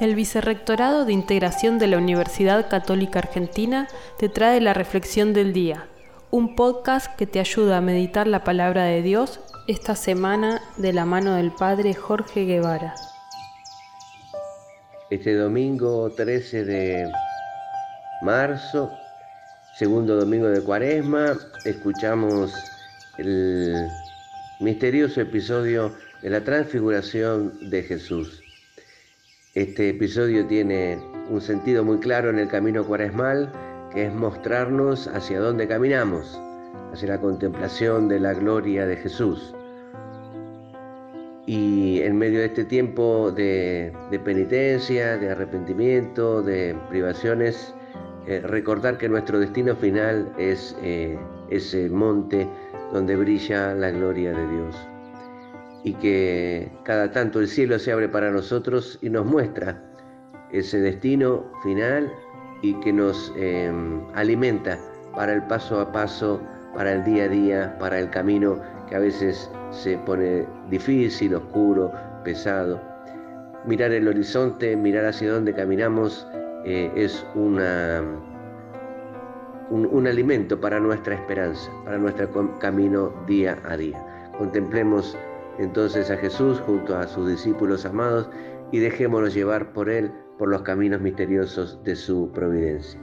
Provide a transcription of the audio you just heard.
El Vicerrectorado de Integración de la Universidad Católica Argentina te trae la Reflexión del Día, un podcast que te ayuda a meditar la palabra de Dios esta semana de la mano del Padre Jorge Guevara. Este domingo 13 de marzo, segundo domingo de Cuaresma, escuchamos el misterioso episodio de la transfiguración de Jesús. Este episodio tiene un sentido muy claro en el camino cuaresmal, que es mostrarnos hacia dónde caminamos, hacia la contemplación de la gloria de Jesús. Y en medio de este tiempo de, penitencia, de arrepentimiento, de privaciones, eh, recordar que nuestro destino final es eh, ese monte donde brilla la gloria de Dios y que cada tanto el cielo se abre para nosotros y nos muestra ese destino final y que nos em, alimenta para el paso a paso, para el día a día, para el camino que a veces se pone difícil, oscuro, pesado. Mirar el horizonte, mirar hacia dónde caminamos eh, es una, un, un alimento para nuestra esperanza, para nuestro camino día a día. Contemplemos entonces a Jesús junto a sus discípulos amados y dejémonos llevar por Él por los caminos misteriosos de su providencia.